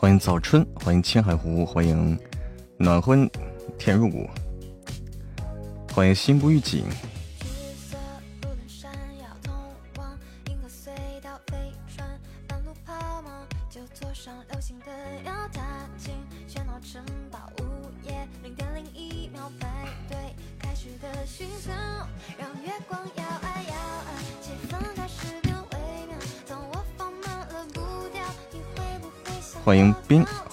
欢迎早春，欢迎青海湖，欢迎暖婚天入骨，欢迎心不预警。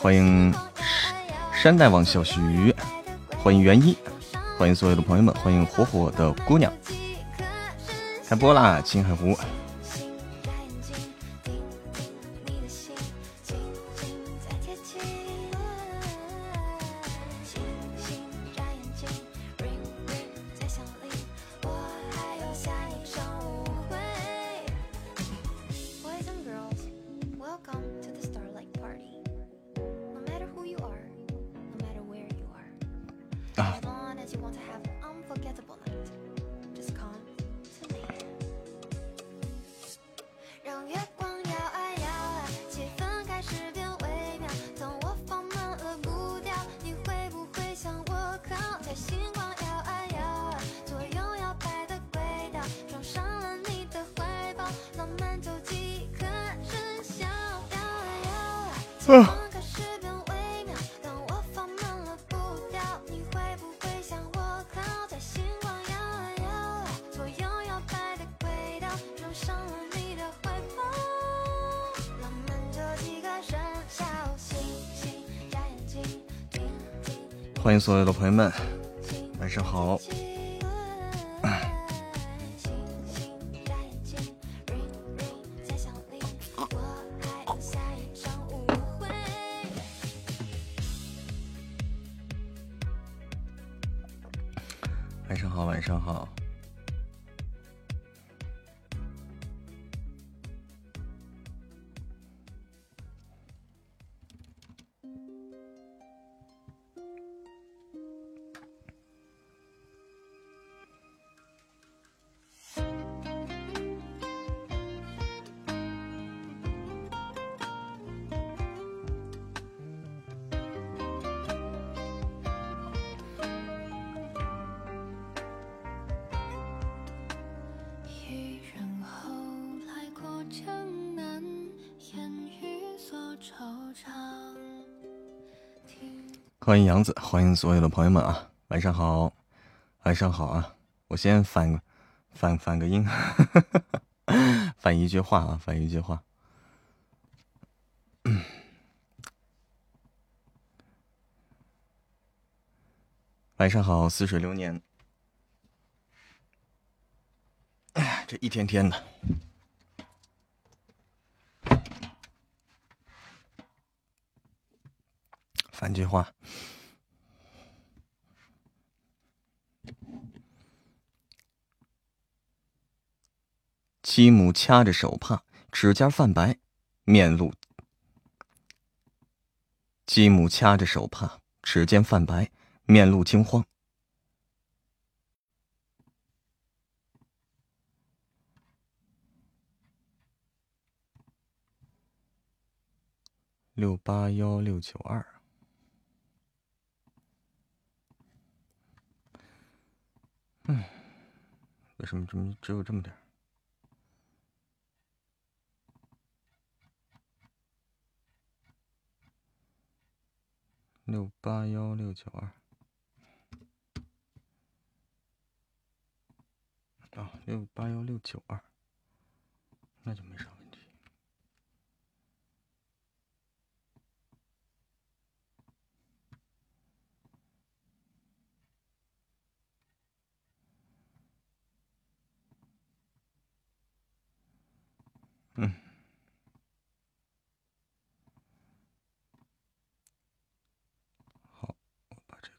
欢迎山大王小徐，欢迎袁一，欢迎所有的朋友们，欢迎火火的姑娘，开播啦！青海湖。欢迎所有的朋友们，晚上好。欢迎杨子，欢迎所有的朋友们啊！晚上好，晚上好啊！我先反反反个音，反一句话啊，反一句话。晚上好，似水流年。哎，这一天天的。反句话。继母掐着手帕，指尖泛白，面露。继母掐着手帕，指尖泛白，面露惊慌。六八幺六九二。嗯，为什么这么只有这么点六八幺六九二，啊，六八幺六九二，那就没啥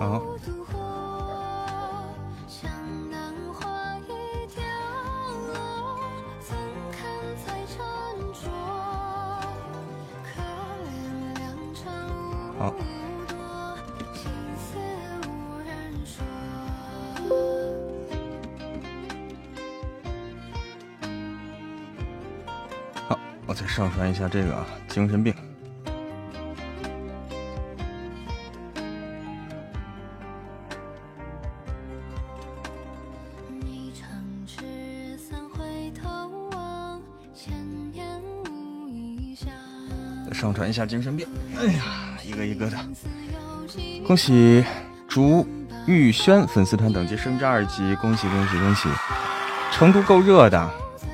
好。好。好，我再上传一下这个啊精神病。下精神病，哎呀，一个一个的，恭喜竹玉轩粉丝团等级升至二级，恭喜恭喜恭喜！成都够热的，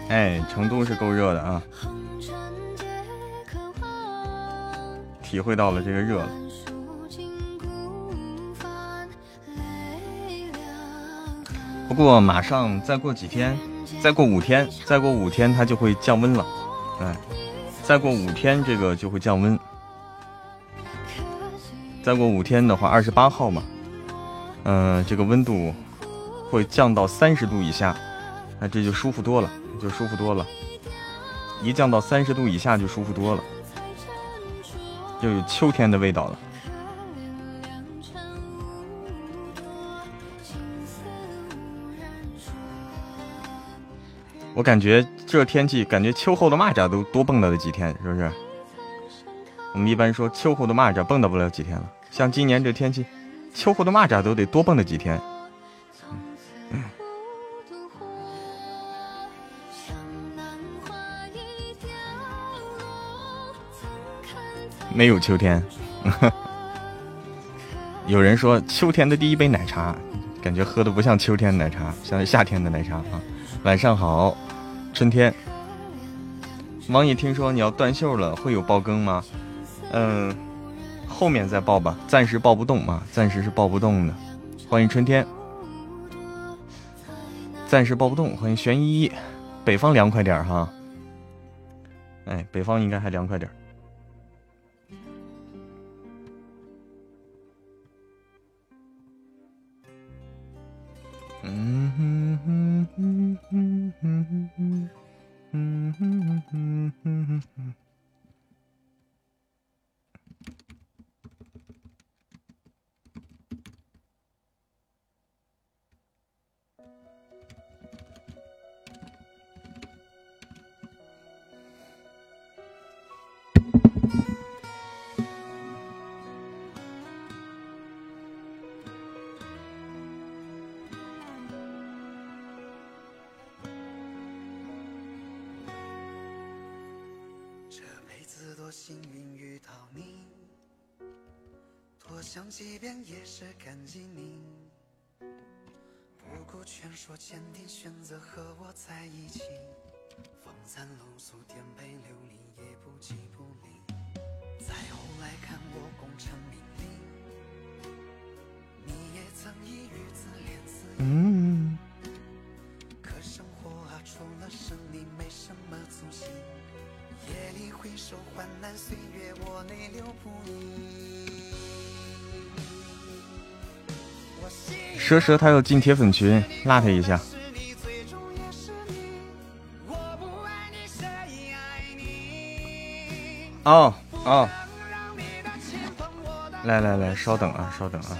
哎，成都是够热的啊，体会到了这个热了。不过马上再过几天，再过五天，再过五天它就会降温了，哎。再过五天，这个就会降温。再过五天的话，二十八号嘛，嗯，这个温度会降到三十度以下，那这就舒服多了，就舒服多了。一降到三十度以下，就舒服多了，就有秋天的味道了。我感觉这天气，感觉秋后的蚂蚱都多蹦跶了几天，是不是？我们一般说秋后的蚂蚱蹦跶不了几天了，像今年这天气，秋后的蚂蚱都得多蹦跶几天。没有秋天，有人说秋天的第一杯奶茶，感觉喝的不像秋天奶茶，像夏天的奶茶啊。晚上好。春天，王爷听说你要断袖了，会有爆更吗？嗯，后面再爆吧，暂时爆不动嘛，暂时是爆不动的。欢迎春天，暂时爆不动。欢迎玄一，北方凉快点哈。哎，北方应该还凉快点 Mm-hmm. 想即便也是感激你，不顾劝说，坚定选择和我在一起。风餐露宿，颠沛流离，也不弃不离。再后来看我功成名利，你也曾以与自怜自哀。嗯。可生活啊，除了胜利，没什么足迹。夜里回首，患难岁月，我泪流不已。蛇蛇他要进铁粉群，拉他一下。哦，哦！来来来，稍等啊，稍等啊，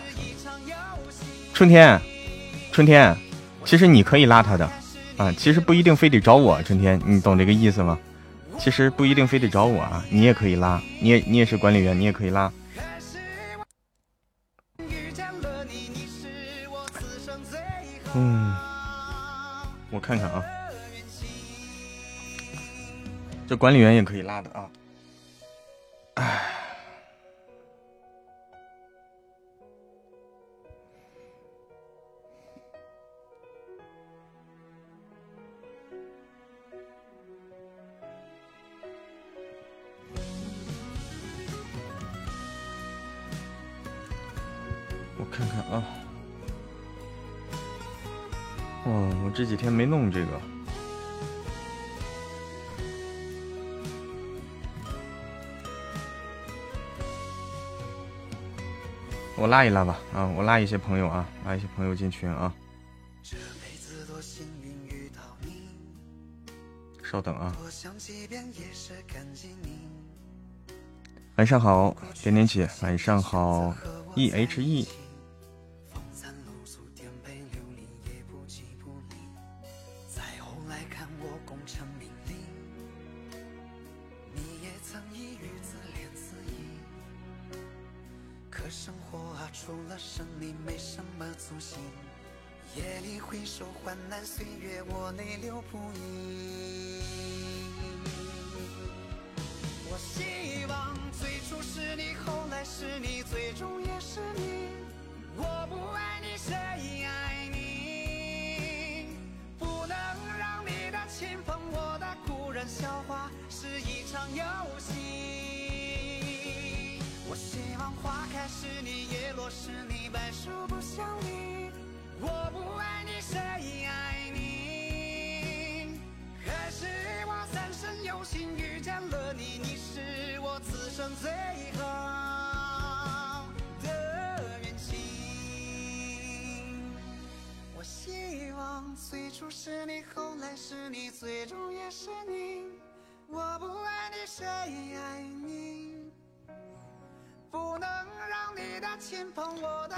春天，春天，其实你可以拉他的啊，其实不一定非得找我，春天，你懂这个意思吗？其实不一定非得找我啊，你也可以拉，你也你也是管理员，你也可以拉。嗯，我看看啊，这管理员也可以拉的啊。哎。几天没弄这个，我拉一拉吧啊！我拉一些朋友啊，拉一些朋友进群啊。稍等啊。晚上好，点点姐。晚上好，E H E。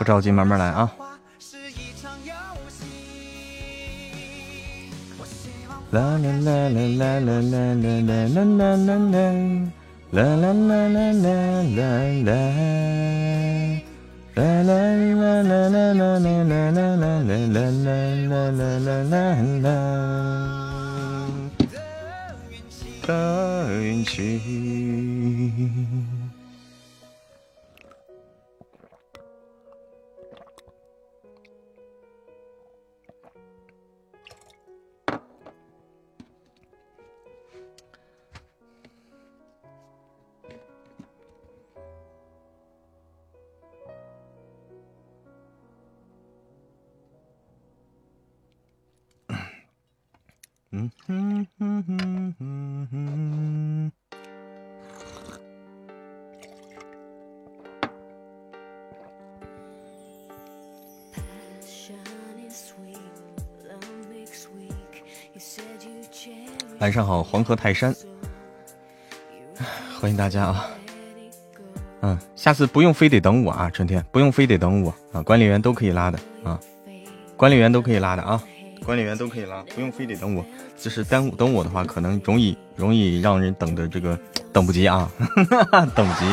着急，慢慢来啊。啦啦啦啦啦啦啦啦啦啦啦。啦啦啦啦啦啦啦，啦啦啦啦啦啦啦啦啦啦啦啦啦啦啦，的运气。嗯哼哼哼哼哼。晚上好，黄河泰山，欢迎大家啊！嗯，下次不用非得等我啊，春天不用非得等我啊，管理员都可以拉的啊，管理员都可以拉的啊。管理员都可以拉，不用非得等我。就是耽误等我的话，可能容易容易让人等的这个等不及啊，等不及。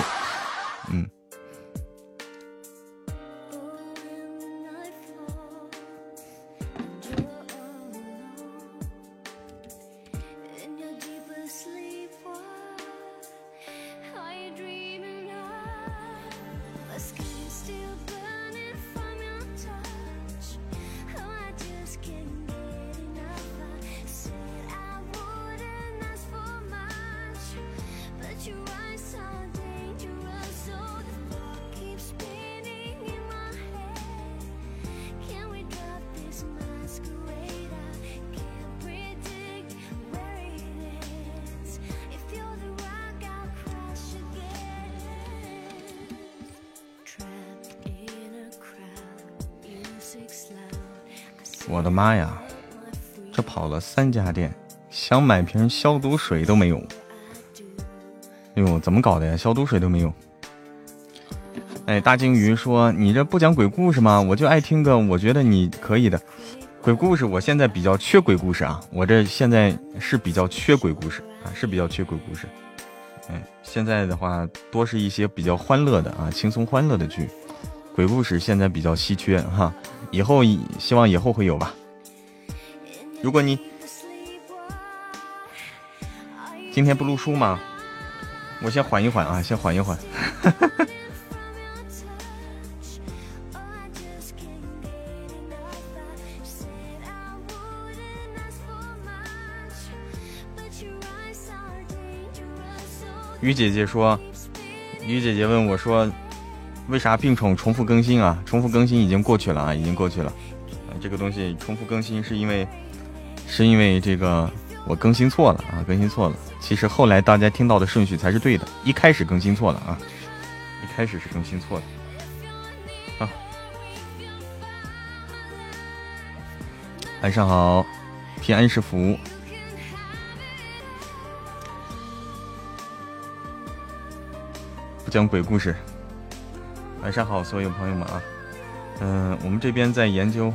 三家店，想买瓶消毒水都没有。哎呦，怎么搞的呀？消毒水都没有。哎，大鲸鱼说：“你这不讲鬼故事吗？我就爱听个，我觉得你可以的。鬼故事，我现在比较缺鬼故事啊，我这现在是比较缺鬼故事啊，是比较缺鬼故事。哎，现在的话多是一些比较欢乐的啊，轻松欢乐的剧。鬼故事现在比较稀缺哈，以后希望以后会有吧。如果你今天不录书吗？我先缓一缓啊，先缓一缓。”于姐姐说：“于姐姐问我说，为啥病宠重复更新啊？重复更新已经过去了啊，已经过去了。这个东西重复更新是因为，是因为这个我更新错了啊，更新错了。其实后来大家听到的顺序才是对的，一开始更新错了啊，一开始是更新错的。啊，晚上好，平安是福。”不讲鬼故事。晚上好，所有朋友们啊，嗯，我们这边在研究。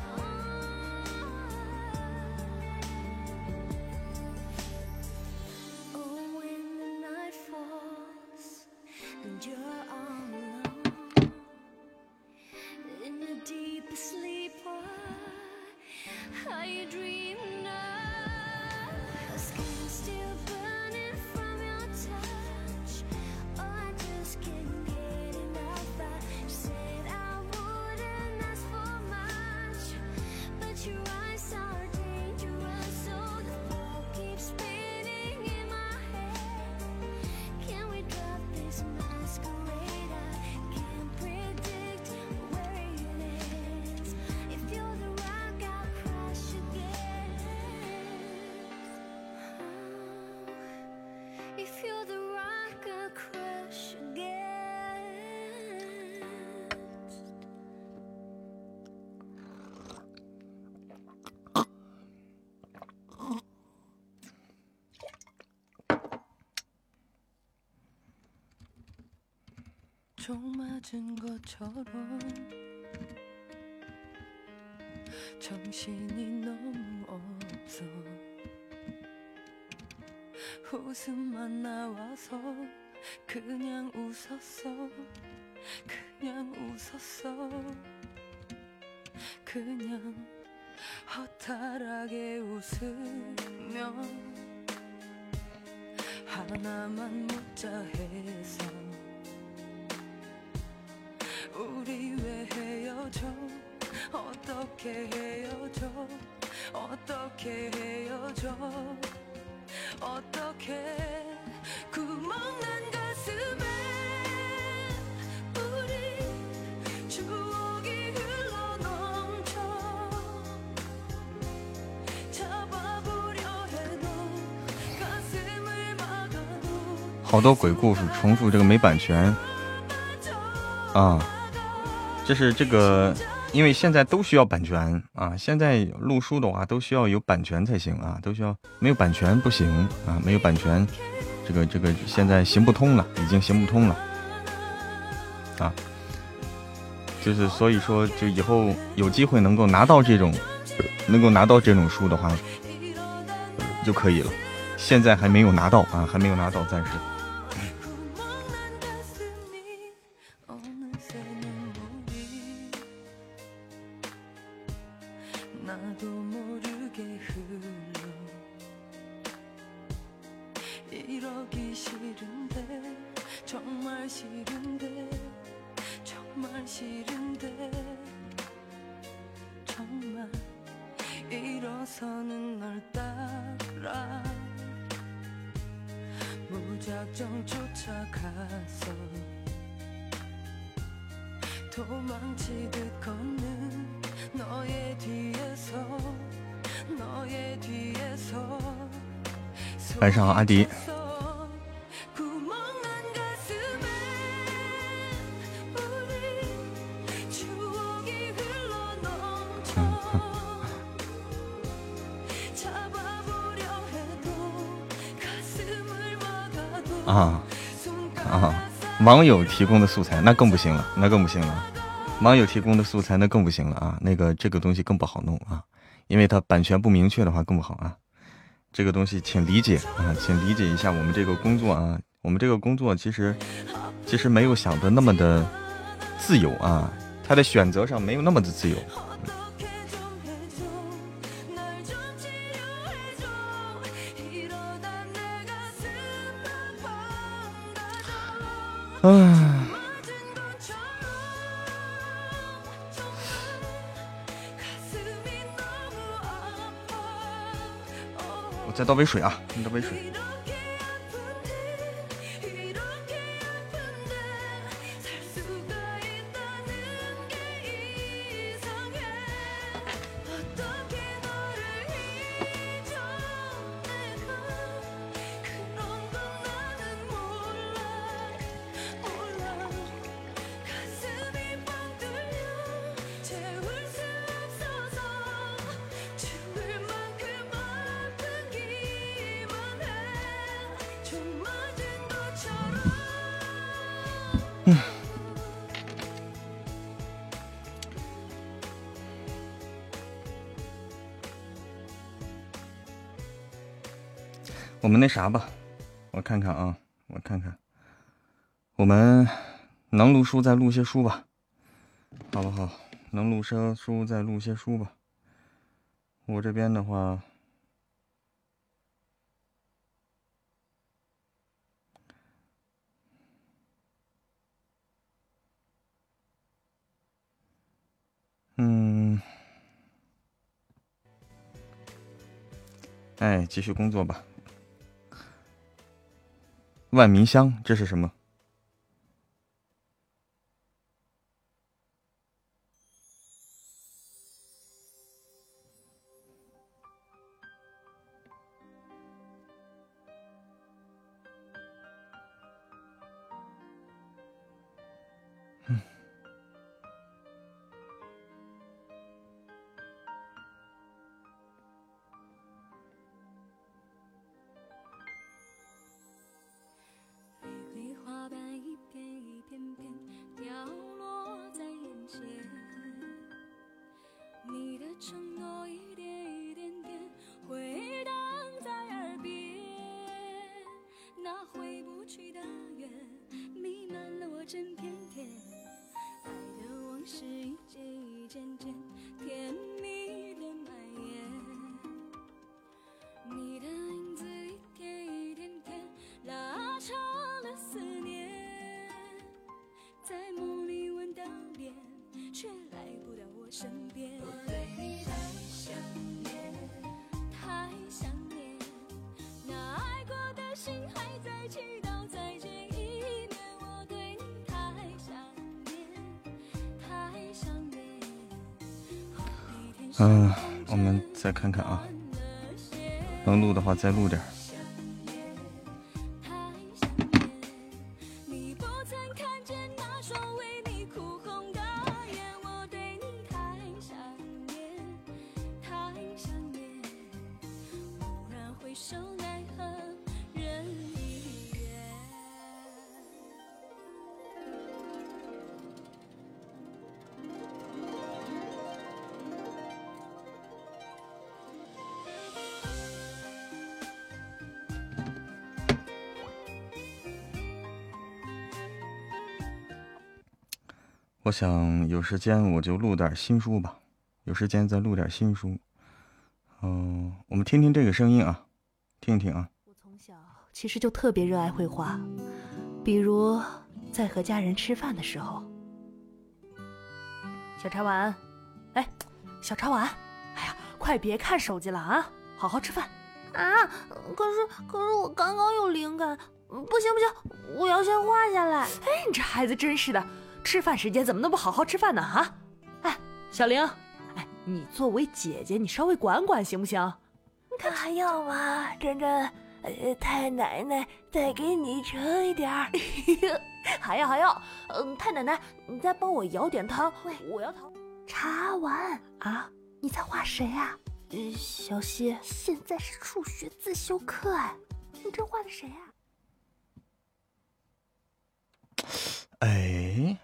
함께 웃으면 하나만 묻자 해서 우리 왜 헤어져? 어떻게 헤어져? 어떻게 헤어져? 어떻게? 구멍난 가슴에 好多鬼故事重复，这个没版权啊，这是这个，因为现在都需要版权啊，现在录书的话都需要有版权才行啊，都需要没有版权不行啊，没有版权，这个这个现在行不通了，已经行不通了啊，就是所以说，就以后有机会能够拿到这种，能够拿到这种书的话就可以了，现在还没有拿到啊，还没有拿到，暂时。阿迪。啊，啊，网友提供的素材那更不行了，那更不行了。网友提供的素材那更不行了啊，那个这个东西更不好弄啊，因为它版权不明确的话更不好啊。这个东西请理解啊，请理解一下我们这个工作啊，我们这个工作其实其实没有想的那么的自由啊，他的选择上没有那么的自由。嗯，再倒杯水啊，你倒杯水。啥吧，我看看啊，我看看，我们能录书再录些书吧，好不好？能录些书再录些书吧。我这边的话，嗯，哎，继续工作吧。万民香，这是什么？嗯，我们再看看啊，能录的话再录点。想有时间我就录点新书吧，有时间再录点新书。嗯，我们听听这个声音啊，听听啊。我从小其实就特别热爱绘画，比如在和家人吃饭的时候。小茶碗，哎，小茶碗，哎呀，快别看手机了啊，好好吃饭。啊，可是可是我刚刚有灵感，不行不行，我要先画下来。哎，你这孩子真是的。吃饭时间怎么能不好好吃饭呢？啊，哎，小玲，哎，你作为姐姐，你稍微管管行不行？还要吗，珍珍？呃，太奶奶再给你盛一点儿。还要还要，嗯，太奶奶，你再帮我舀点汤。喂，我要汤。茶碗啊，你在画谁啊？呃小溪。现在是数学自修课哎，你这画的谁啊？哎，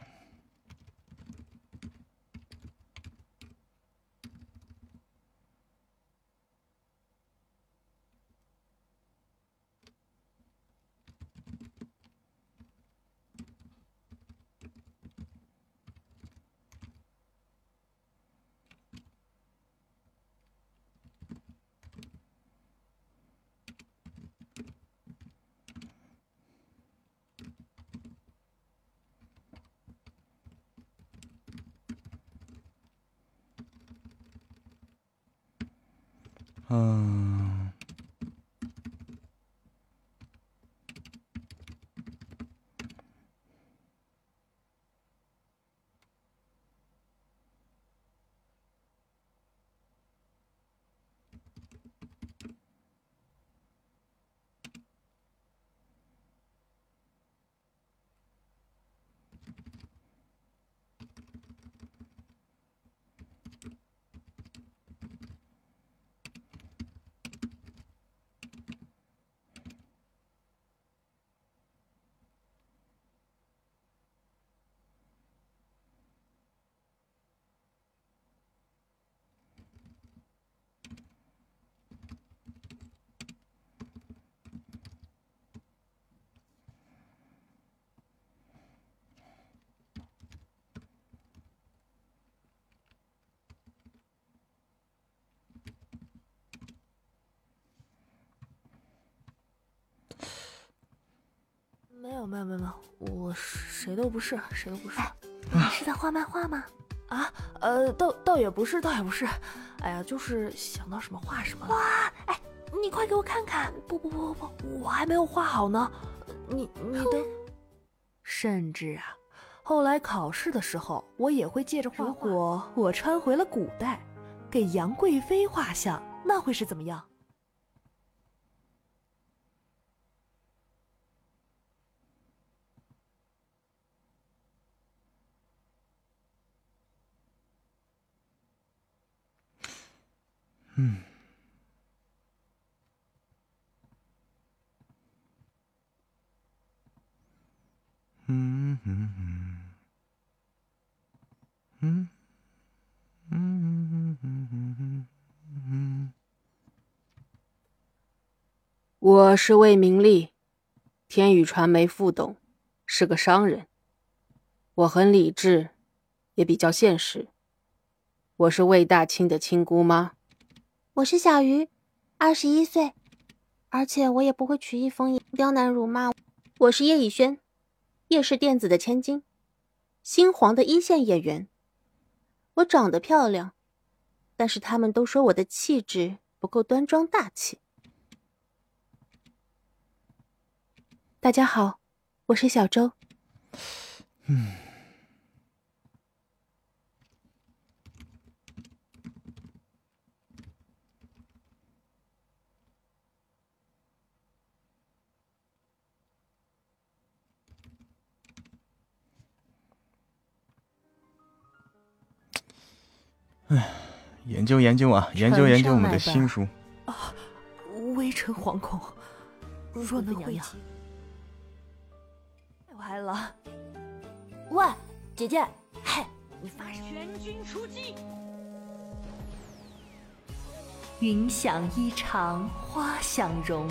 没有没有没有没有，我谁都不是，谁都不是。你是在画漫画吗？啊，呃，倒倒也不是，倒也不是。哎呀，就是想到什么画什么了。哇，哎，你快给我看看！不不不不不，我还没有画好呢。你你的，甚至啊，后来考试的时候，我也会借着画画。如果我穿回了古代，给杨贵妃画像，那会是怎么样？嗯，嗯嗯嗯，嗯嗯嗯嗯嗯嗯，我是魏明利，天宇传媒副董，是个商人。我很理智，也比较现实。我是魏大清的亲姑妈。我是小鱼，二十一岁，而且我也不会曲意风言、刁难辱骂。我是叶以轩，叶氏电子的千金，新黄的一线演员。我长得漂亮，但是他们都说我的气质不够端庄大气。大家好，我是小周。嗯。哎，研究研究啊，研究研究我们的新书啊！微臣惶恐，若能会齐，太歪了。喂，姐姐，嘿，你发什么？全军出击！云想衣裳花想容，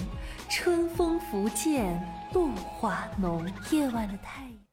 春风拂槛露华浓。夜晚的太。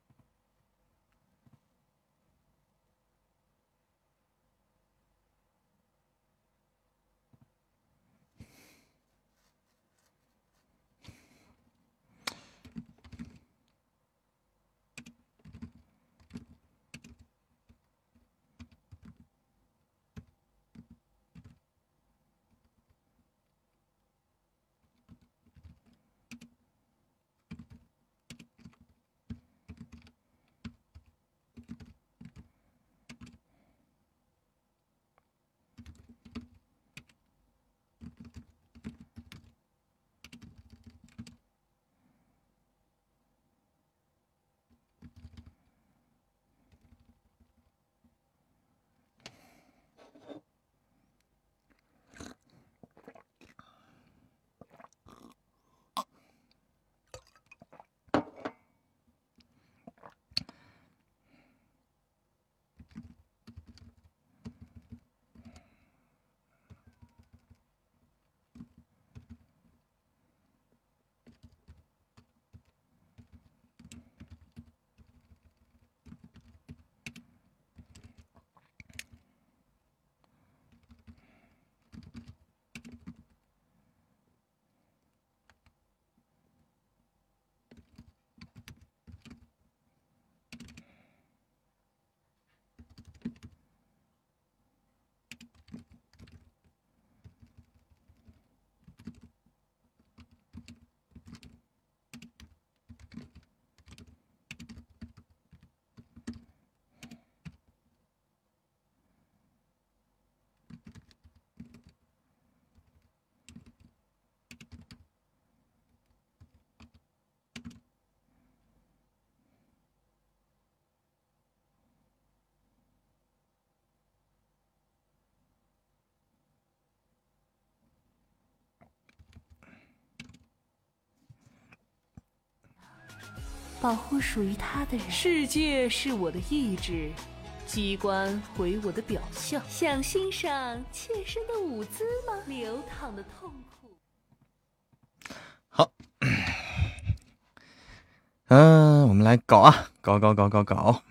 保护属于他的人。世界是我的意志，机关回我的表象。想欣赏妾身的舞姿吗？流淌的痛苦。好，嗯，我们来搞啊，搞搞搞搞搞。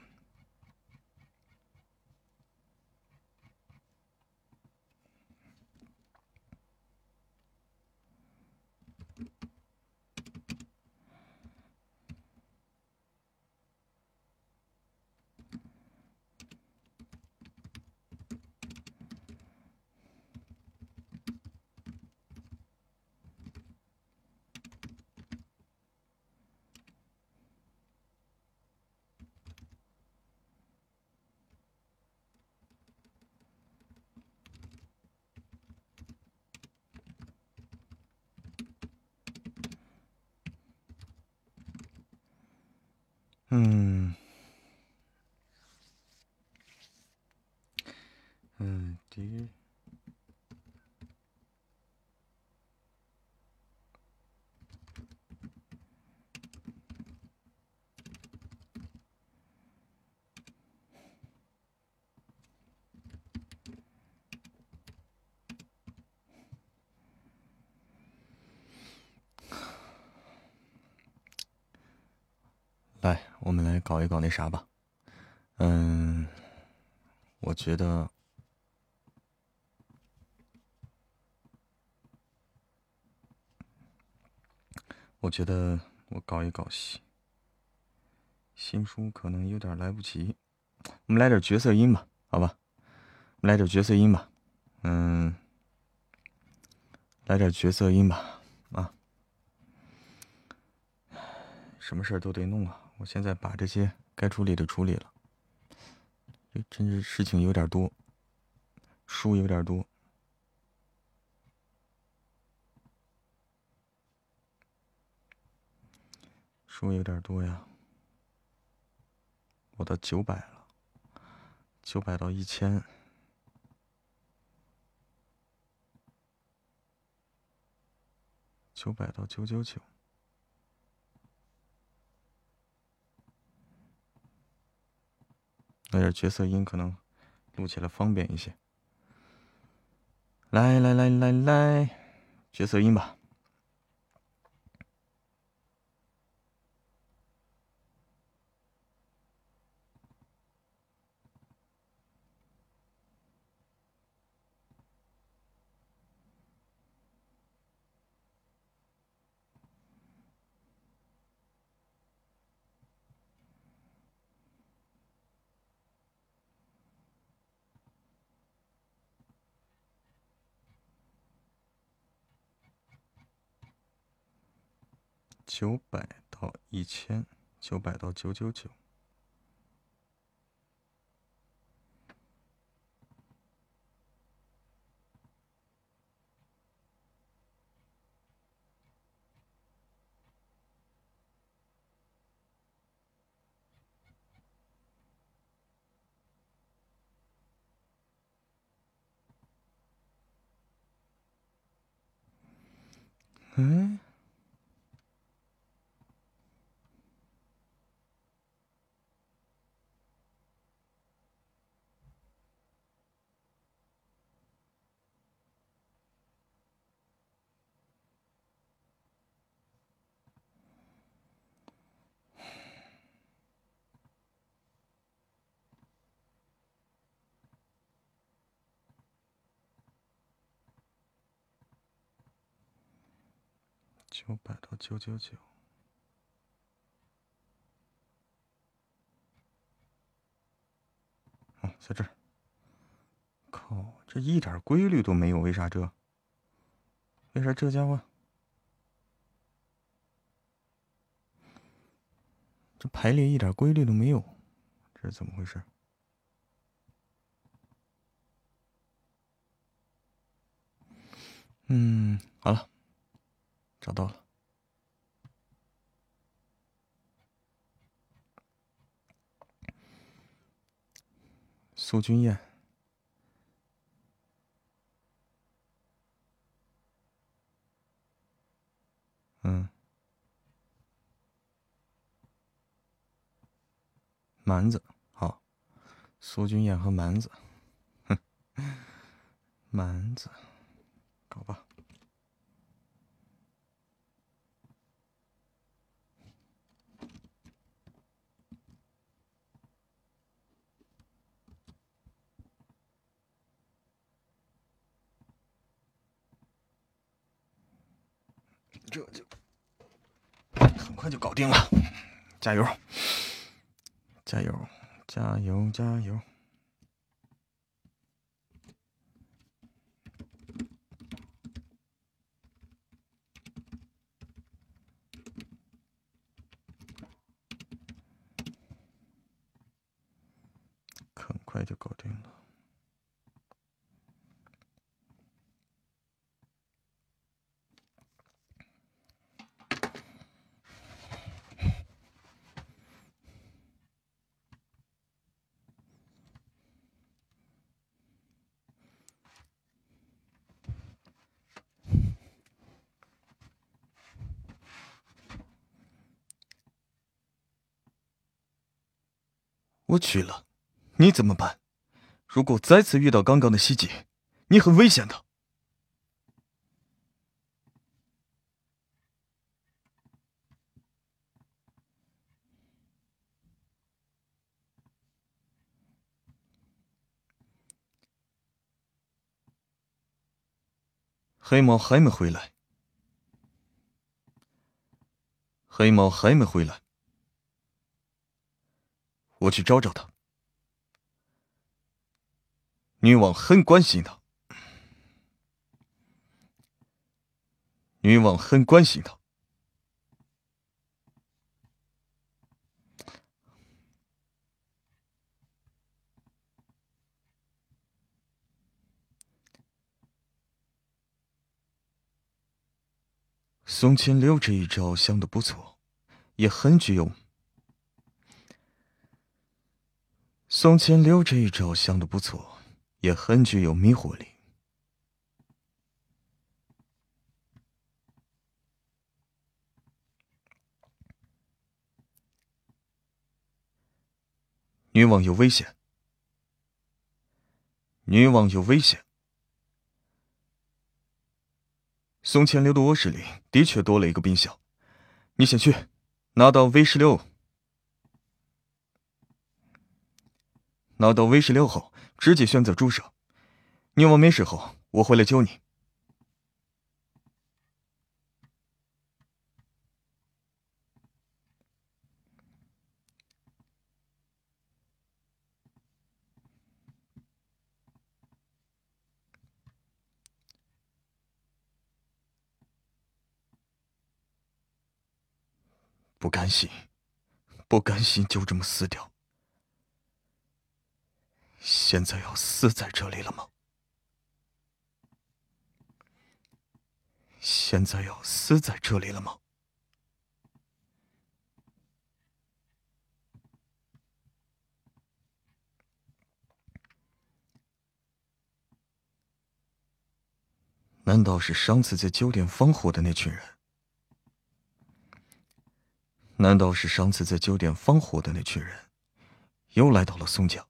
嗯，嗯，第。来，我们来搞一搞那啥吧。嗯，我觉得，我觉得我搞一搞新新书可能有点来不及。我们来点角色音吧，好吧？我们来点角色音吧。嗯，来点角色音吧。啊，什么事儿都得弄啊。我现在把这些该处理的处理了，真是事情有点多，书有点多，书有点多呀。我到九百了，九百到一千，九百到九九九。那点角色音，可能录起来方便一些。来来来来来，角色音吧。九百到一千，九百到九九九。九百到九九九，哦，在这儿。靠，这一点规律都没有，为啥这？为啥这家伙？这排列一点规律都没有，这是怎么回事？嗯，好了。找到了，苏君燕。嗯，蛮子，好，苏君燕和蛮子，哼，蛮子，搞吧。这就很快就搞定了，加油！加油！加油！加油！很快就搞定了。我去了，你怎么办？如果再次遇到刚刚的袭击，你很危险的。黑猫还没回来，黑猫还没回来。我去找找他。女王很关心他，女王很关心他。宋千六这一招想的不错，也很具有。宋千六这一招想的不错，也很具有迷惑力。女王有危险，女王有危险。宋千六的卧室里的确多了一个冰箱，你先去拿到 V 十六。拿到 V 十六后，直接选择注射。你我没事后，我回来救你。不甘心，不甘心就这么死掉。现在要死在这里了吗？现在要死在这里了吗？难道是上次在酒店放火的那群人？难道是上次在酒店放火的那群人，又来到了宋家？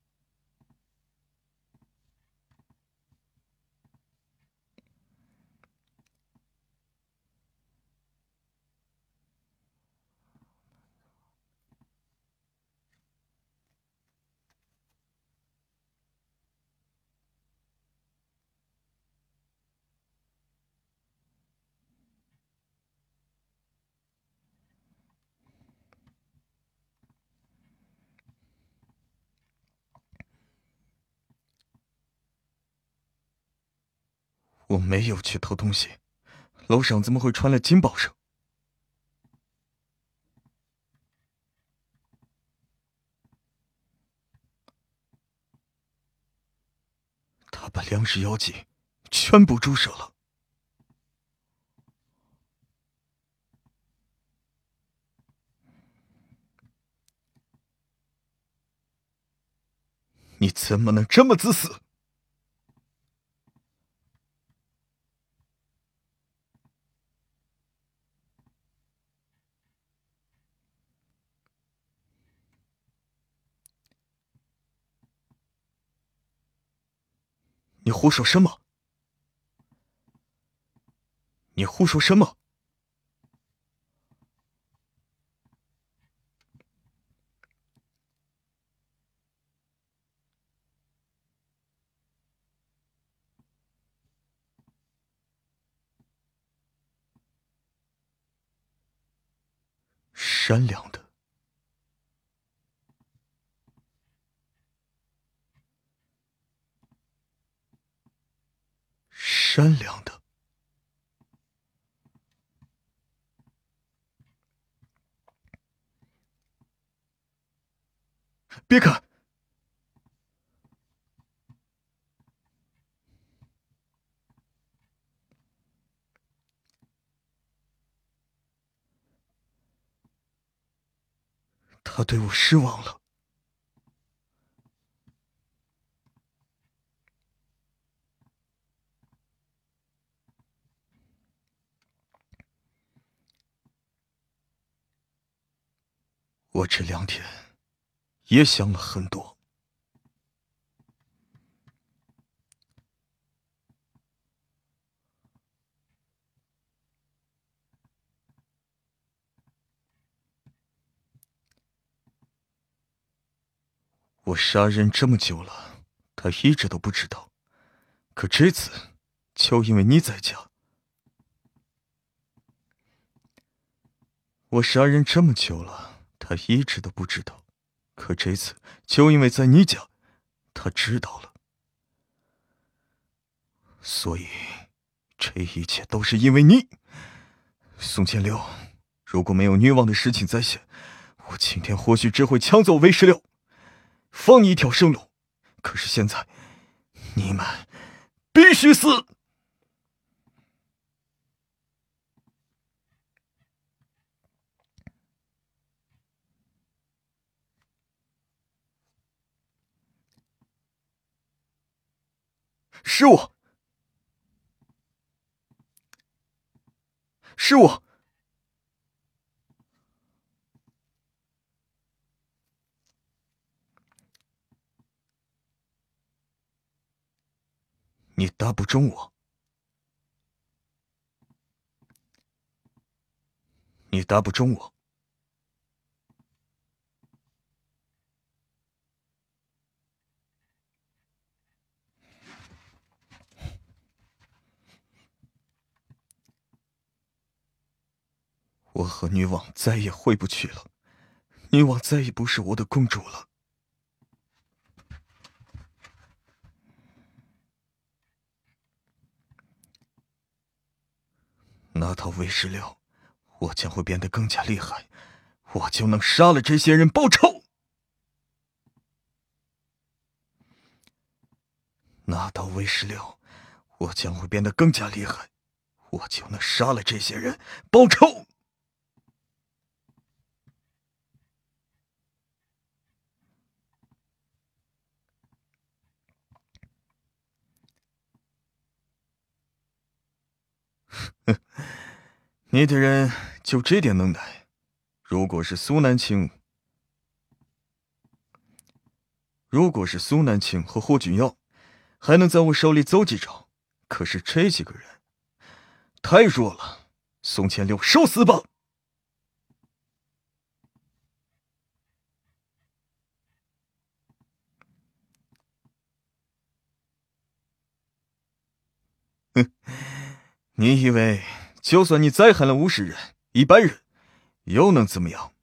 我没有去偷东西，楼上怎么会传来警报声？他把粮食药剂全部注射了，你怎么能这么自私？你胡说什么？你胡说什么？善良的，善良的，别看。他对我失望了。我这两天也想了很多。我杀人这么久了，他一直都不知道。可这次，就因为你在家。我杀人这么久了，他一直都不知道。可这次，就因为在你家，他知道了。所以，这一切都是因为你，宋千六。如果没有女王的事情在先，我今天或许只会抢走魏十六。放你一条生路，可是现在，你们必须死！是我，是我。你打不中我，你打不中我，我和女王再也回不去了，女王再也不是我的公主了。拿到 V 十六，我将会变得更加厉害，我就能杀了这些人报仇。拿到 V 十六，我将会变得更加厉害，我就能杀了这些人报仇。哼，你的人就这点能耐？如果是苏南青，如果是苏南青和霍君耀，还能在我手里走几招。可是这几个人太弱了，宋千六，受死吧！哼。你以为，就算你再狠了五十人、一百人，又能怎么样？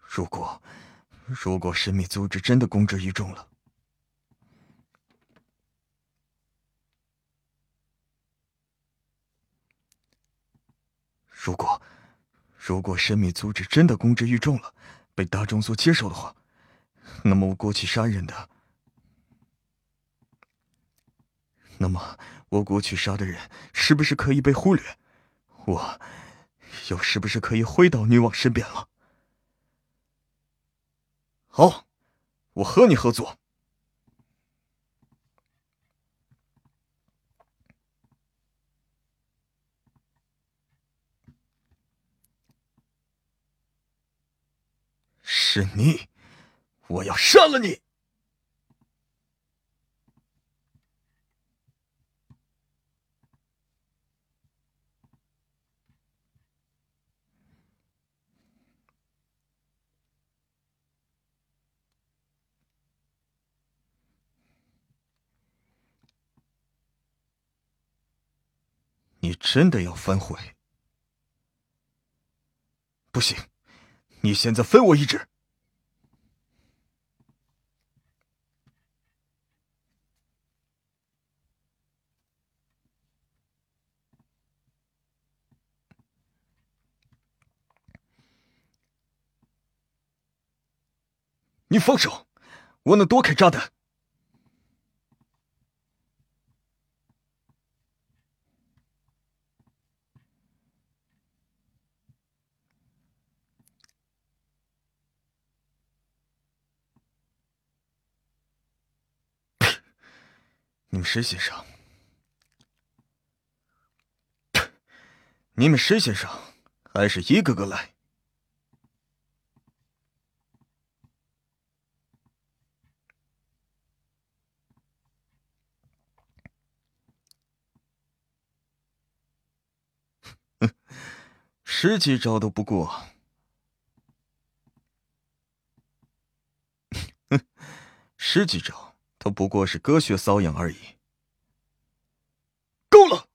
如果，如果神秘组织真的公之于众了。如果，如果神秘组织真的公之于众了，被大众所接受的话，那么我过去杀人的，那么我过去杀的人是不是可以被忽略？我又是不是可以回到女王身边了？好，我和你合作。是你，我要杀了你！你真的要反悔？不行，你现在分我一只。你放手，我能躲开炸弹。你们谁先上？你们谁先上？还是一个个来？哼，十几招都不过，哼，十几招。都不过是割血瘙痒而已，够了！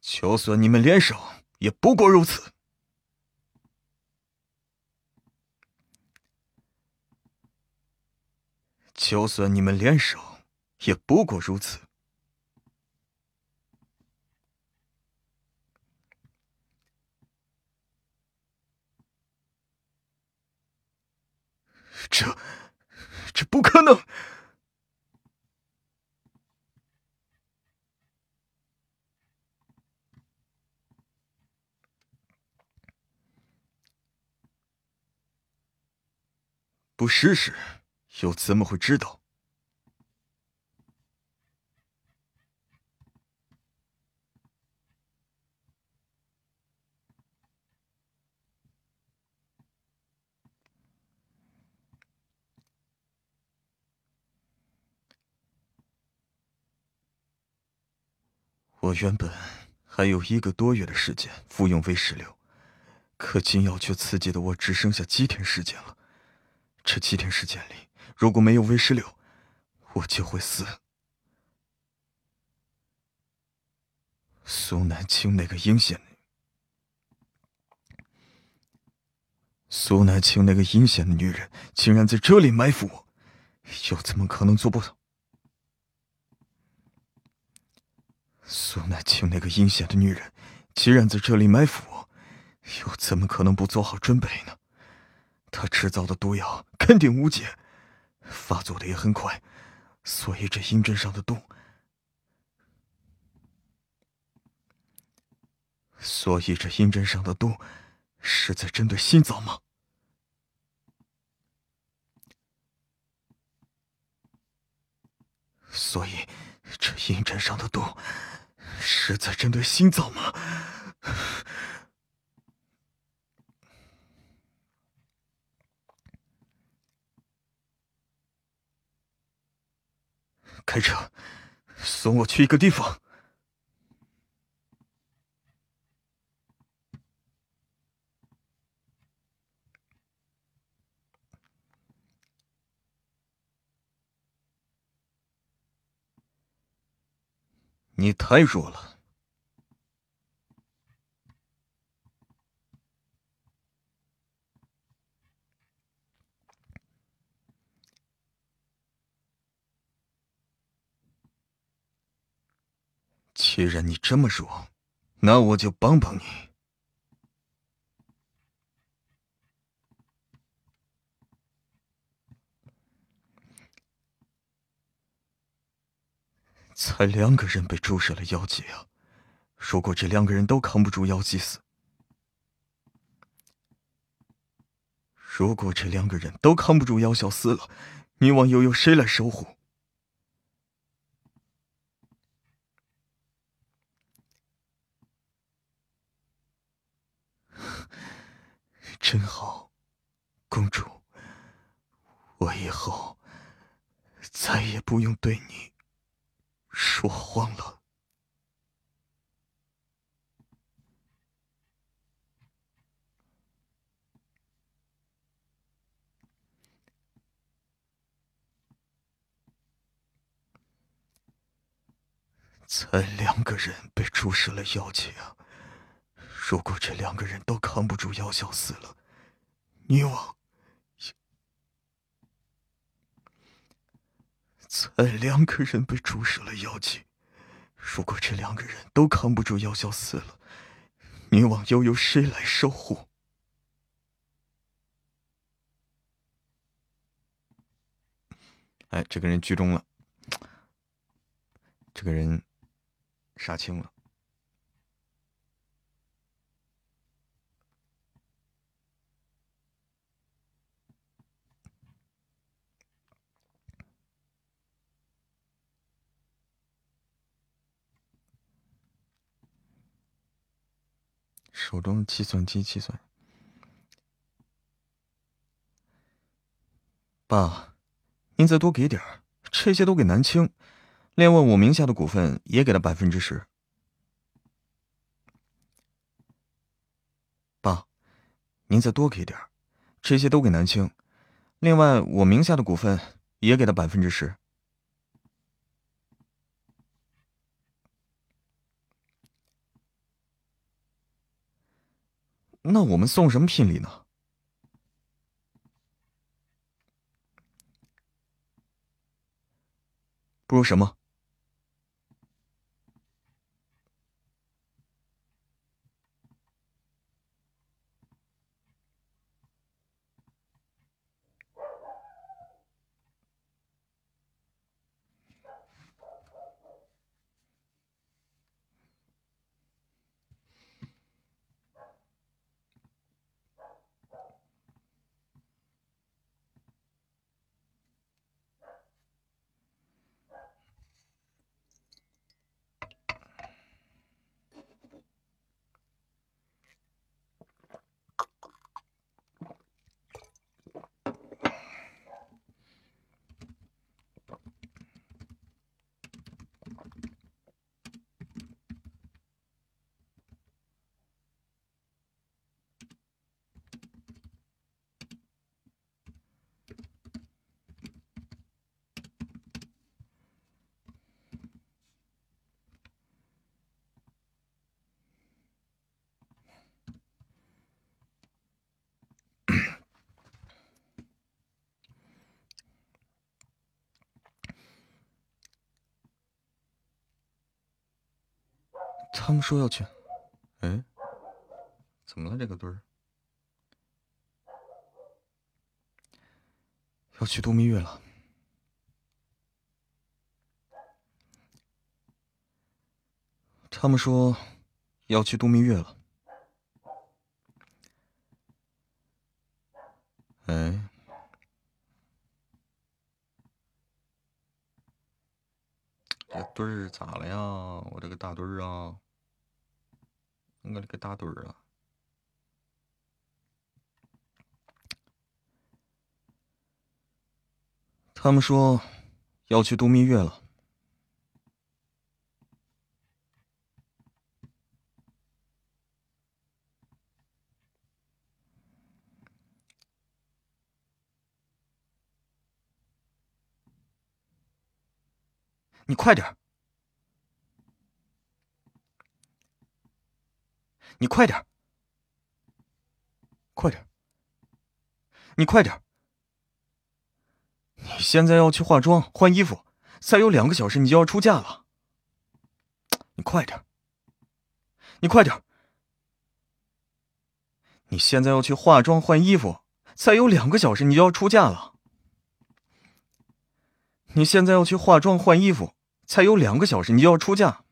就算你们联手，也不过如此。就算你们联手，也不过如此。这，这不可能！不试试，又怎么会知道？我原本还有一个多月的时间服用 V 十六，可金药却刺激的我只剩下几天时间了。这几天时间里，如果没有 V 十六，我就会死。苏南清那个阴险，苏南清那个阴险的女人竟然在这里埋伏我，又怎么可能做不到？苏南清那个阴险的女人，既然在这里埋伏我，又怎么可能不做好准备呢？她制造的毒药肯定无解，发作的也很快，所以这阴针上的毒，所以这阴针上的毒是在针对心脏吗？所以这阴针上的毒。是在针对心脏吗？开车，送我去一个地方。你太弱了。既然你这么弱，那我就帮帮你。才两个人被注射了妖剂啊！如果这两个人都扛不住妖剂死，如果这两个人都扛不住妖效死了，女王又由谁来守护？真好，公主。我以后再也不用对你说谎了。才两个人被注射了药剂啊！如果这两个人都扛不住药效死了，女王才两个人被注射了药剂，如果这两个人都扛不住药效死了，女王又由谁来守护？哎，这个人剧中了，这个人。杀青了，手中计算机计算。爸，您再多给点儿，这些都给南青。另外，我名下的股份也给了百分之十。爸，您再多给点儿这些都给南青。另外，我名下的股份也给了百分之十。那我们送什么聘礼呢？不如什么？他们说要去，哎，怎么了？这个堆儿要去度蜜月了。他们说要去度蜜月了。哎，这墩儿咋了呀？我这个大墩儿啊！我这个大墩儿啊！他们说要去度蜜月了。你快点！你快点，快点，你快点！你现在要去化妆、换衣服，再有两个小时你就要出嫁了。你快点，你快点！你现在要去化妆、换衣服，再有两个小时你就要出嫁了。你现在要去化妆、换衣服，才有两个小时你就要出嫁。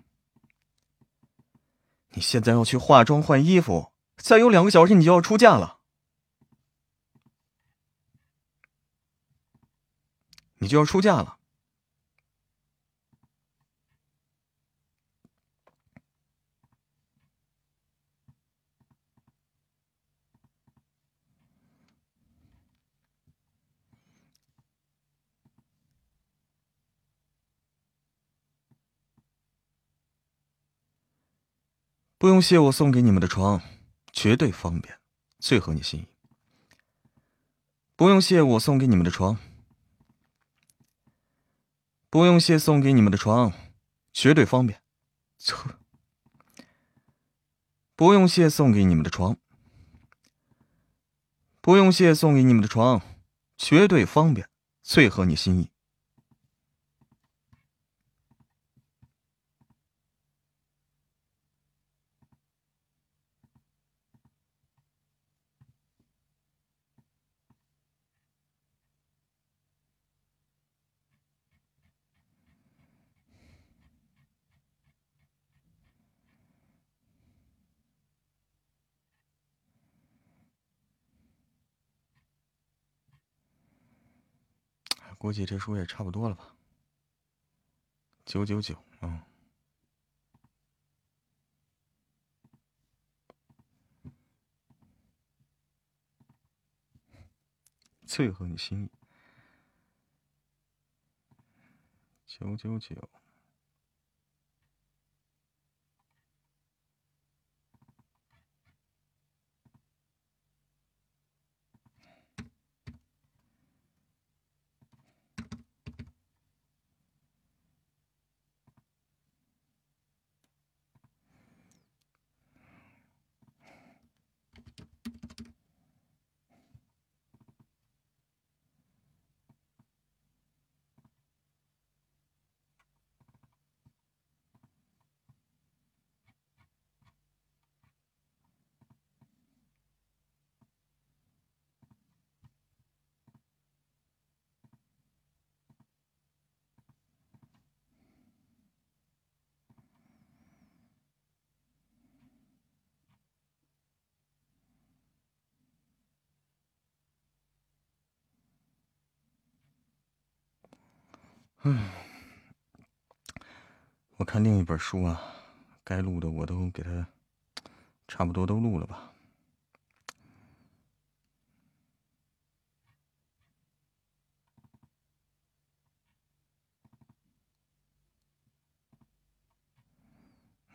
你现在要去化妆换衣服，再有两个小时你就要出嫁了，你就要出嫁了。不用谢我送给你们的床，绝对方便，最合你心意。不用谢我送给你们的床，不用谢送给你们的床，绝对方便，错。不用谢送给你们的床，不用谢送给你们的床，绝对方便，最合你心意。估计这书也差不多了吧，九九九，嗯，最合你心意，九九九。嗯，我看另一本书啊，该录的我都给他差不多都录了吧。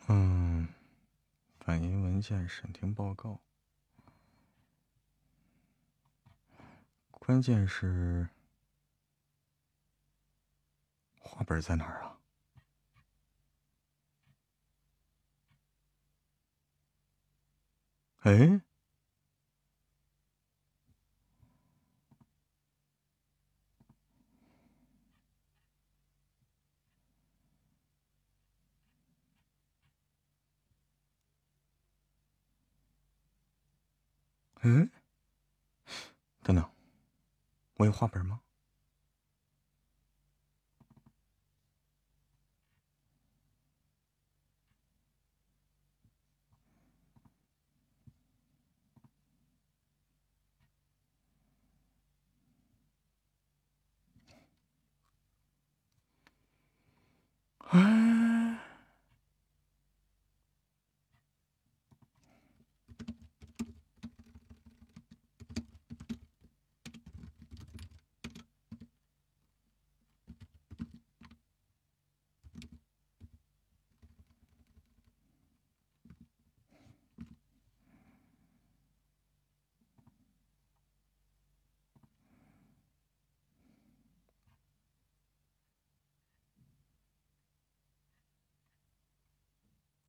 嗯，反映文件审听报告，关键是。画本在哪儿啊？哎，嗯，等等，我有画本吗？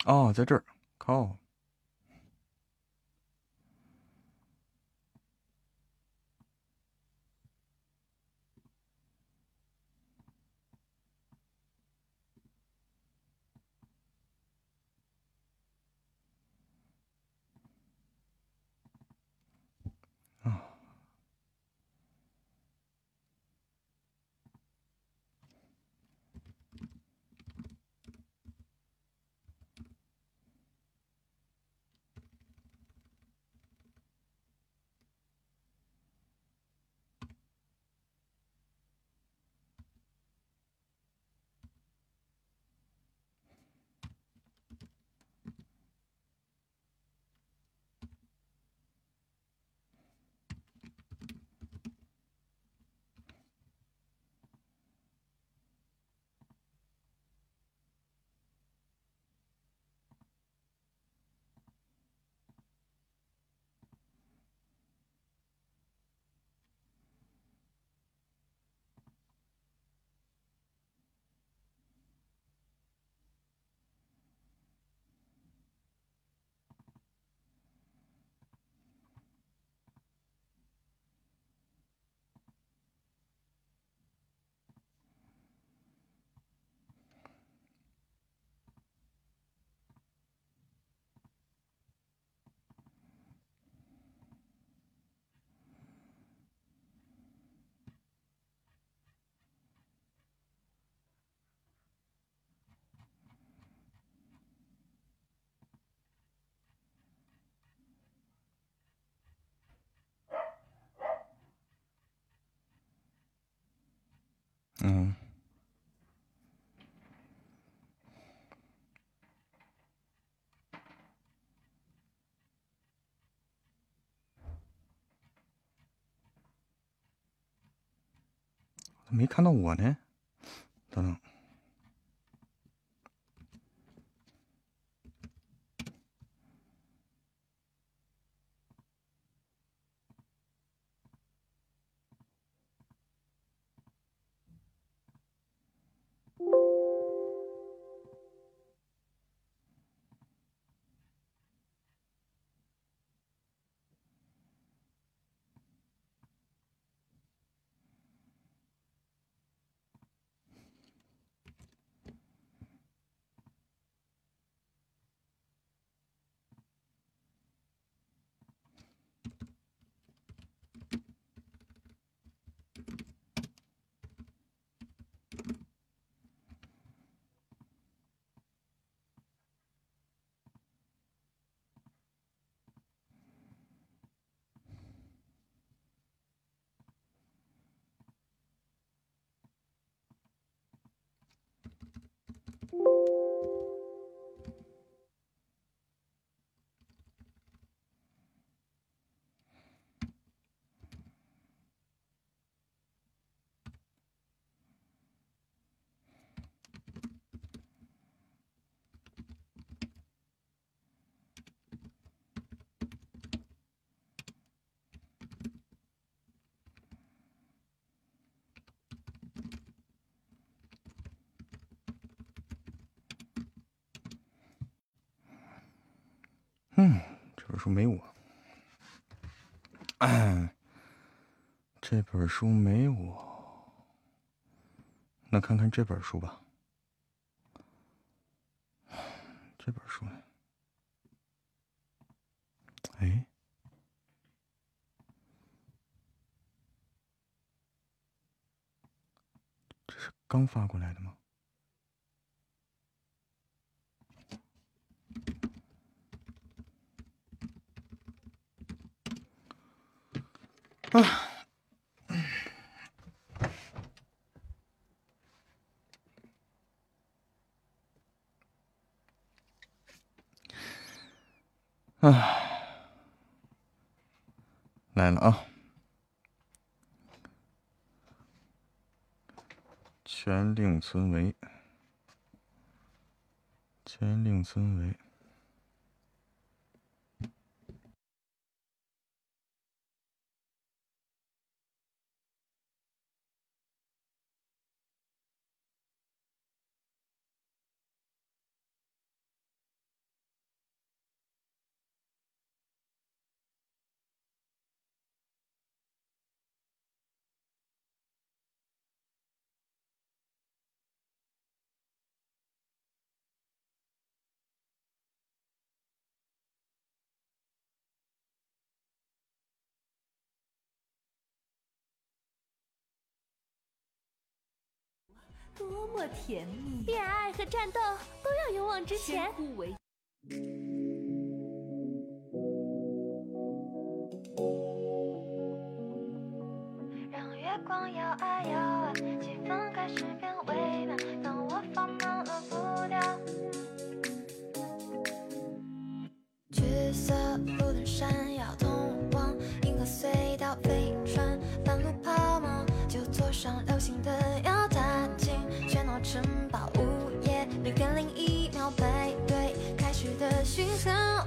哦，在这儿，靠。嗯。没看到我呢，等等。うん。嗯，这本书没我。这本书没我，那看看这本书吧。这本书？哎，这是刚发过来的吗？来了啊！全令存为，全令存为。多么甜蜜！恋爱和战斗都要勇往直前。让月光摇啊摇啊，气氛开始变微妙。当我放慢了步调，橘色路灯闪耀，通往银河隧道，飞船半路抛锚，就坐上流星的摇。城堡午夜零点零一秒，排队开始的讯号，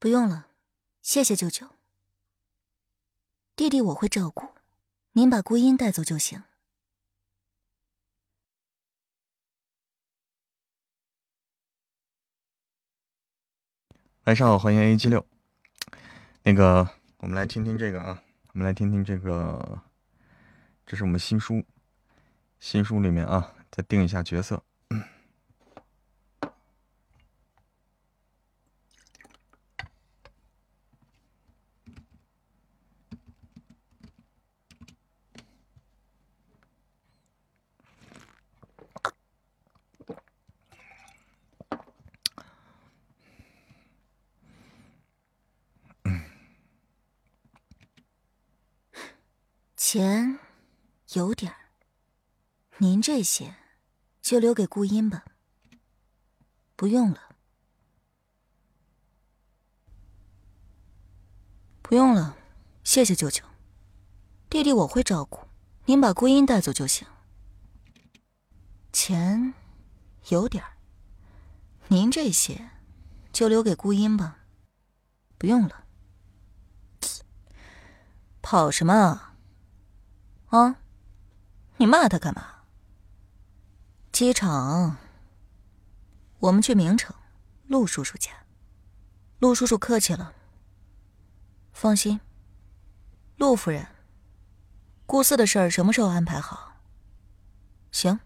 不用了，谢谢舅舅。弟弟我会照顾，您把孤音带走就行。晚上好，欢迎 A 七六。那个，我们来听听这个啊，我们来听听这个，这是我们新书，新书里面啊，再定一下角色。钱有点儿，您这些就留给顾音吧。不用了，不用了，谢谢舅舅。弟弟我会照顾，您把顾音带走就行。钱有点儿，您这些就留给顾音吧。不用了，跑什么？啊！你骂他干嘛？机场，我们去名城，陆叔叔家。陆叔叔客气了。放心，陆夫人，顾四的事儿什么时候安排好？行，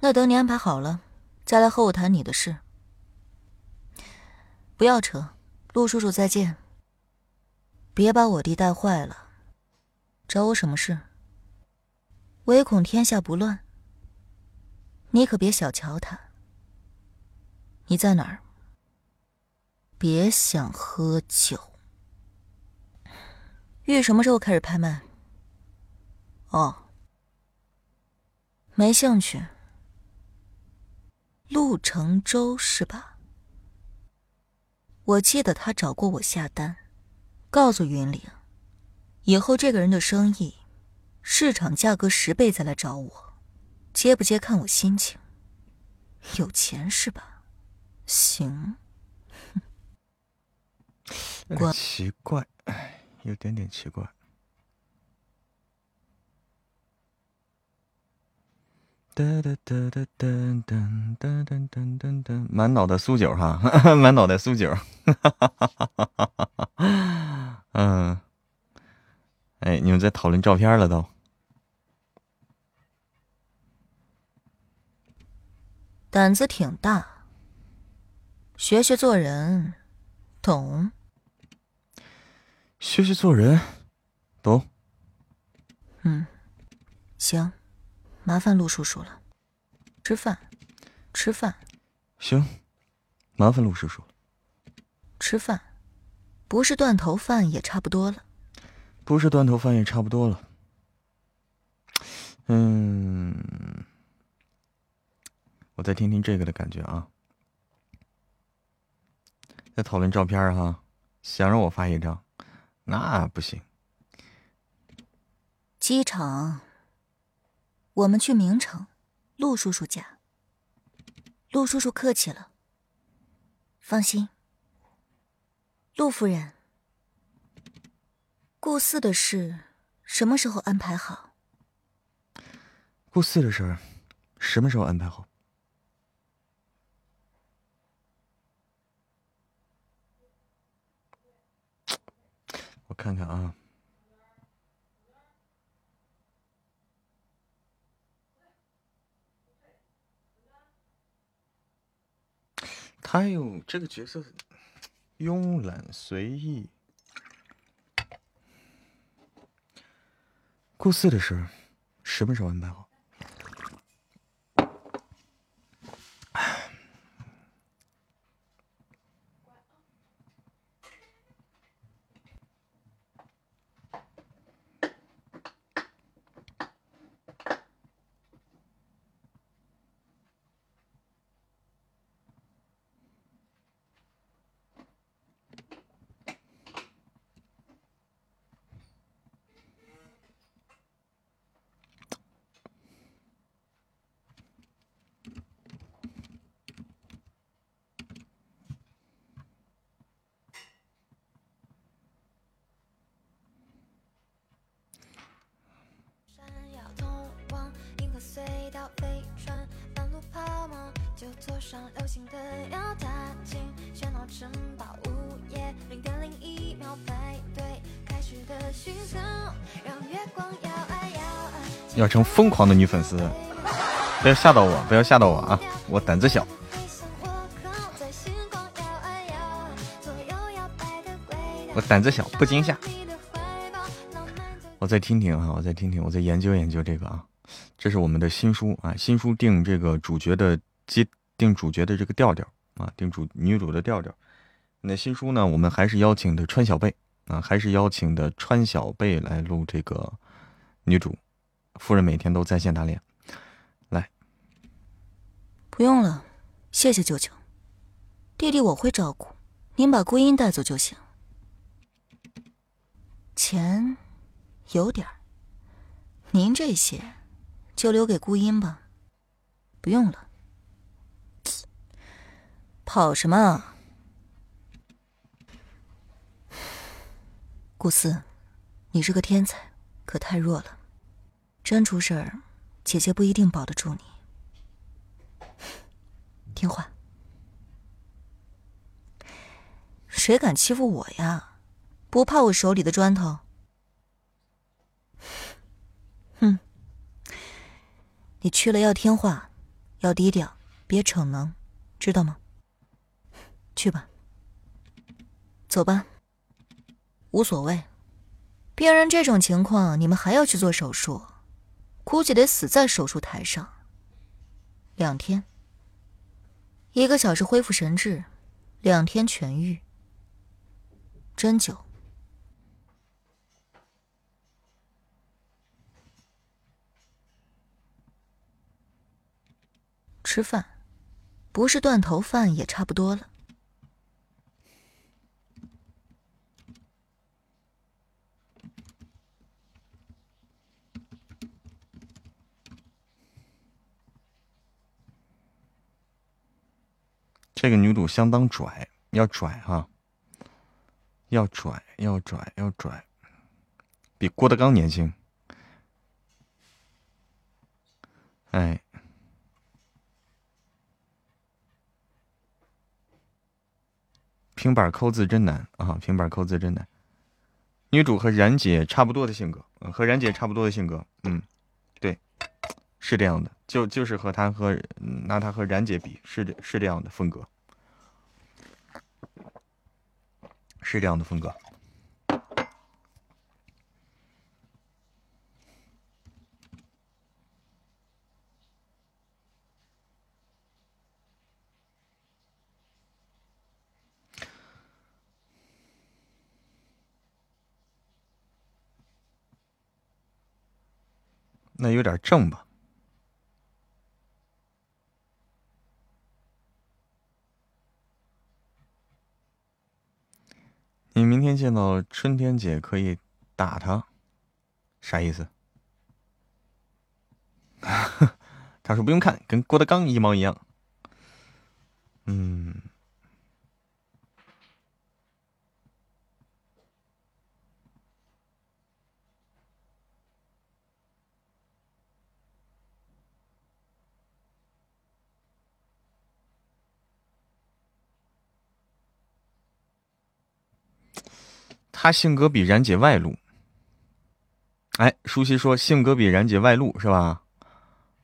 那等你安排好了，再来和我谈你的事。不要扯，陆叔叔再见。别把我弟带坏了。找我什么事？唯恐天下不乱，你可别小瞧他。你在哪儿？别想喝酒。玉什么时候开始拍卖？哦，没兴趣。陆承洲是吧？我记得他找过我下单，告诉云岭，以后这个人的生意。市场价格十倍再来找我，接不接看我心情。有钱是吧？行。怪 奇怪，有点点奇怪。哒哒哒哒哒哒哒哒哒哒，满脑袋苏九哈，满脑袋苏九。嗯，哎，你们在讨论照片了都。胆子挺大，学学做人，懂？学学做人，懂？嗯，行，麻烦陆叔叔了。吃饭，吃饭。行，麻烦陆叔叔。吃饭，不是断头饭也差不多了。不是断头饭也差不多了。嗯。我再听听这个的感觉啊，在讨论照片哈，想让我发一张，那不行。机场，我们去明城，陆叔叔家。陆叔叔客气了，放心。陆夫人，顾四的事什么时候安排好？顾四的事什么时候安排好？看看啊，他有这个角色，慵懒随意。顾四的事，什么时候安排好？坐上流行的要踏进喧闹城堡午夜零点零一秒排队开始的虚增，让月光摇啊摇啊。要成疯狂的女粉丝，不要吓到我，不要吓到我啊！我胆子小。我胆子小，不惊吓。我再听听啊，我再听听，我再研究研究这个啊。这是我们的新书啊，新书定这个主角的接定主角的这个调调啊，定主女主的调调。那新书呢，我们还是邀请的川小贝啊，还是邀请的川小贝来录这个女主。夫人每天都在线打脸，来。不用了，谢谢舅舅。弟弟我会照顾，您把孤音带走就行。钱有点，您这些就留给孤音吧，不用了。跑什么？顾思，你是个天才，可太弱了。真出事儿，姐姐不一定保得住你。听话。谁敢欺负我呀？不怕我手里的砖头？哼！你去了要听话，要低调，别逞能，知道吗？去吧，走吧。无所谓，病人这种情况，你们还要去做手术，估计得死在手术台上。两天，一个小时恢复神智，两天痊愈。针灸。吃饭，不是断头饭也差不多了。这个女主相当拽，要拽哈，要拽，要拽，要拽，比郭德纲年轻。哎。平板扣字真难啊！平板扣字真难。女主和冉姐差不多的性格，和冉姐差不多的性格，嗯，是这样的，就就是和他和拿他和冉姐比，是是这样的风格，是这样的风格。那有点正吧？你明天见到春天姐可以打她，啥意思？他说不用看，跟郭德纲一毛一样。嗯。他性格比冉姐外露，哎，舒淇说性格比冉姐外露是吧？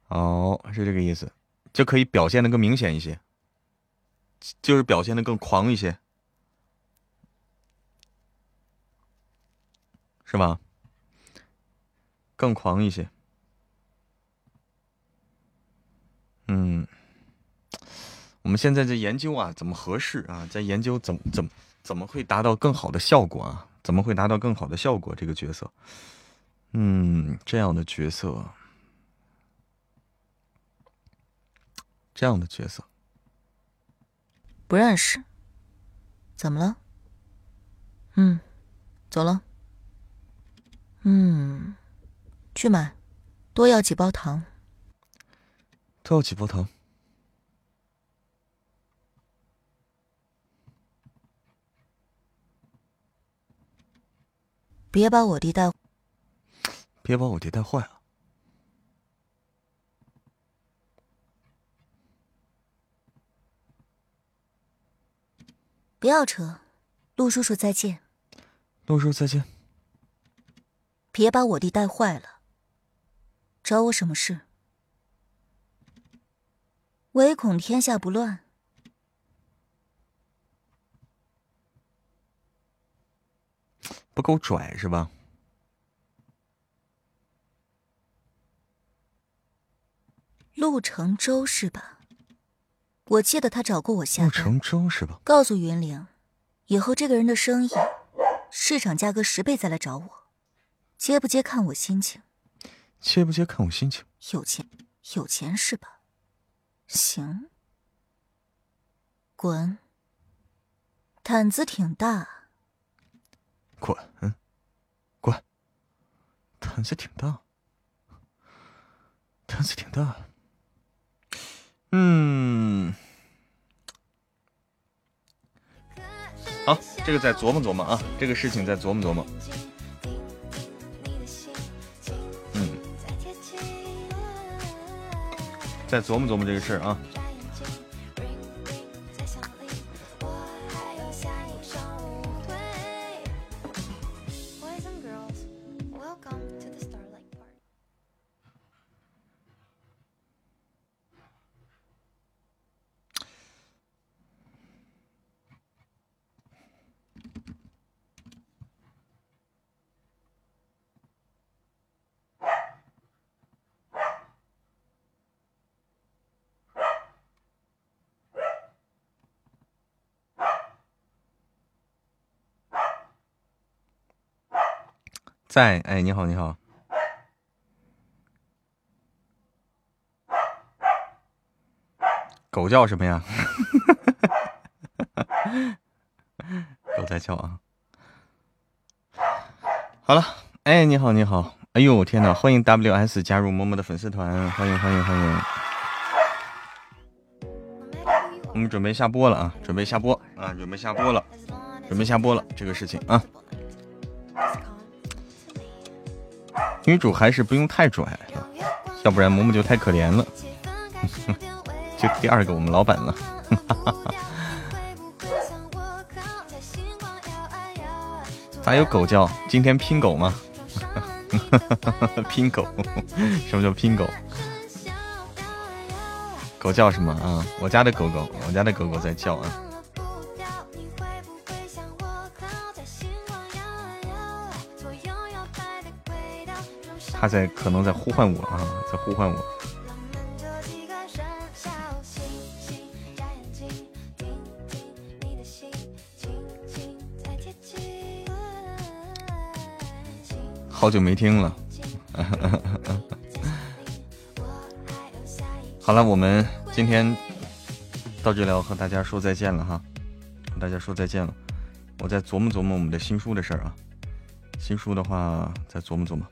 哦，是这个意思，就可以表现的更明显一些，就是表现的更狂一些，是吧？更狂一些，嗯，我们现在在研究啊，怎么合适啊？在研究怎么怎么。怎么会达到更好的效果啊？怎么会达到更好的效果？这个角色，嗯，这样的角色，这样的角色，不认识。怎么了？嗯，走了。嗯，去买，多要几包糖。多要几包糖。别把我弟带别把我弟带坏了不要扯。陆叔叔再见。陆叔再见。别把我弟带坏了。找我什么事？唯恐天下不乱。不够拽是吧？陆承洲是吧？我记得他找过我下。陆承洲是吧？告诉云玲，以后这个人的生意，市场价格十倍再来找我，接不接看我心情。接不接看我心情。有钱，有钱是吧？行，滚。胆子挺大。滚，滚。胆子挺大，胆子挺大。嗯，好，这个再琢磨琢磨啊，这个事情再琢磨琢磨。嗯，再琢磨琢磨这个事儿啊。在，哎，你好，你好，狗叫什么呀？狗在叫啊！好了，哎，你好，你好，哎呦，天哪！欢迎 WS 加入默默的粉丝团，欢迎，欢迎，欢迎！我们准备下播了啊，准备下播啊，准备下播了，准备下播了，这个事情啊。女主还是不用太拽，要不然嬷嬷就太可怜了。就第二个我们老板了。咋有狗叫？今天拼狗吗？拼狗？什么叫拼狗？狗叫什么啊？我家的狗狗，我家的狗狗在叫啊。他在可能在呼唤我啊，在呼唤我。好久没听了。好了，我们今天到这里要和大家说再见了哈，和大家说再见了。我再琢磨琢磨我们的新书的事儿啊，新书的话再琢磨琢磨。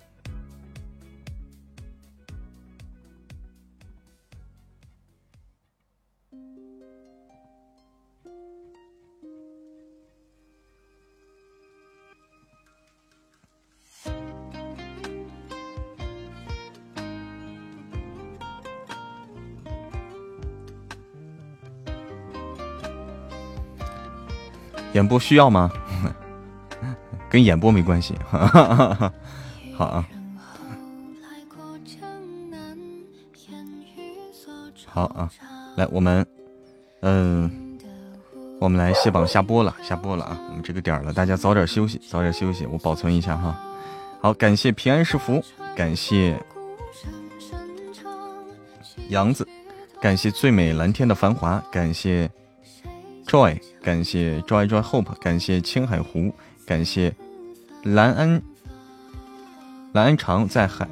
演播需要吗？跟演播没关系。好啊，好啊，来，我们，嗯，我们来卸榜下播了，下播了啊！我们这个点了，大家早点休息，早点休息，我保存一下哈。好，感谢平安是福，感谢杨子，感谢最美蓝天的繁华，感谢 Joy。感谢 Joy Joy Hope，感谢青海湖，感谢蓝安蓝安长在海，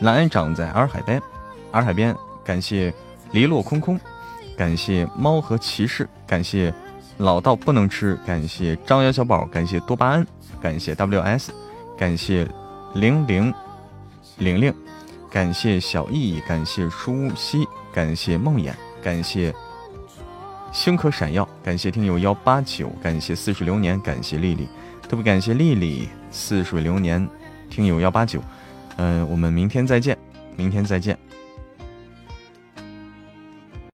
蓝安长在洱海边，洱海边，感谢篱落空空，感谢猫和骑士，感谢老道不能吃，感谢张瑶小宝，感谢多巴胺，感谢 WS，感谢零零玲玲，感谢小易，感谢舒西，感谢梦魇，感谢。星可闪耀，感谢听友幺八九，感谢似水流年，感谢丽丽，特别感谢丽丽，似水流年，听友幺八九，嗯，我们明天再见，明天再见。